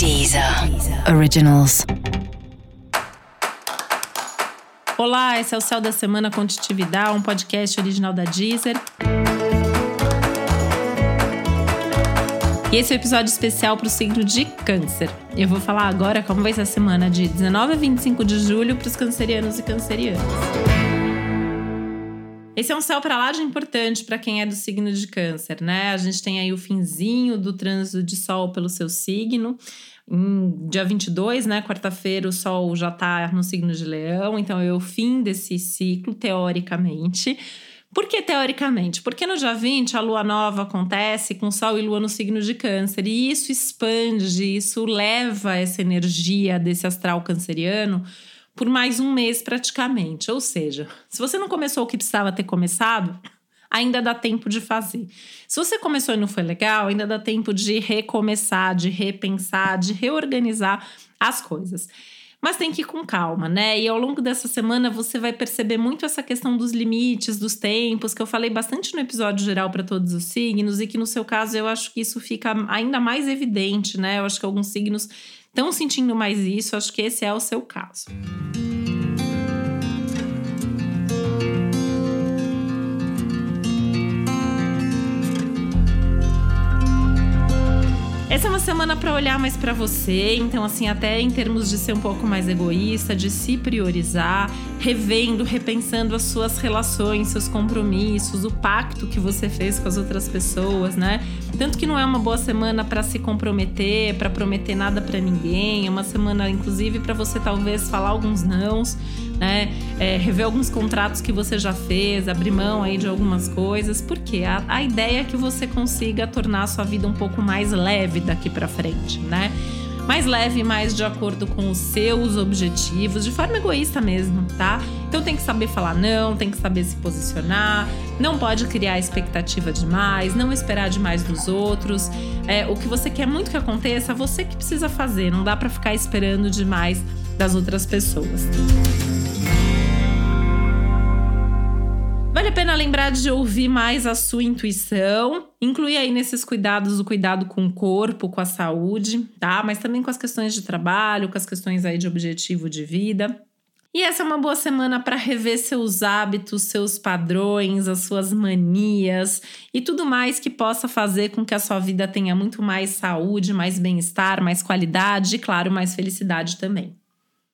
Deezer Originals. Olá, esse é o Céu da Semana Contitividade, um podcast original da Deezer. E esse é o um episódio especial para o signo de Câncer. Eu vou falar agora como vai ser a semana de 19 a 25 de julho para os cancerianos e cancerianas. Esse é um céu para lá de importante para quem é do signo de Câncer, né? A gente tem aí o finzinho do trânsito de Sol pelo seu signo. Em dia 22, né, quarta-feira, o Sol já está no signo de Leão, então é o fim desse ciclo, teoricamente. Por que teoricamente? Porque no dia 20 a lua nova acontece com Sol e Lua no signo de Câncer, e isso expande, isso leva essa energia desse astral canceriano por mais um mês praticamente. Ou seja, se você não começou o que precisava ter começado, ainda dá tempo de fazer. Se você começou e não foi legal, ainda dá tempo de recomeçar, de repensar, de reorganizar as coisas. Mas tem que ir com calma, né? E ao longo dessa semana você vai perceber muito essa questão dos limites, dos tempos, que eu falei bastante no episódio geral para todos os signos, e que no seu caso eu acho que isso fica ainda mais evidente, né? Eu acho que alguns signos estão sentindo mais isso, acho que esse é o seu caso. Essa é uma semana para olhar mais para você, então assim, até em termos de ser um pouco mais egoísta, de se priorizar, revendo, repensando as suas relações, seus compromissos, o pacto que você fez com as outras pessoas, né? Tanto que não é uma boa semana para se comprometer, para prometer nada para ninguém, é uma semana inclusive para você talvez falar alguns nãos, né? É, rever alguns contratos que você já fez, abrir mão aí de algumas coisas, porque a, a ideia é que você consiga tornar a sua vida um pouco mais leve daqui para frente, né? mais leve, mais de acordo com os seus objetivos, de forma egoísta mesmo, tá? Então tem que saber falar não, tem que saber se posicionar, não pode criar expectativa demais, não esperar demais dos outros. É, o que você quer muito que aconteça, você que precisa fazer, não dá para ficar esperando demais das outras pessoas. Vale a pena lembrar de ouvir mais a sua intuição, incluir aí nesses cuidados o cuidado com o corpo, com a saúde, tá? Mas também com as questões de trabalho, com as questões aí de objetivo de vida. E essa é uma boa semana para rever seus hábitos, seus padrões, as suas manias e tudo mais que possa fazer com que a sua vida tenha muito mais saúde, mais bem-estar, mais qualidade e, claro, mais felicidade também.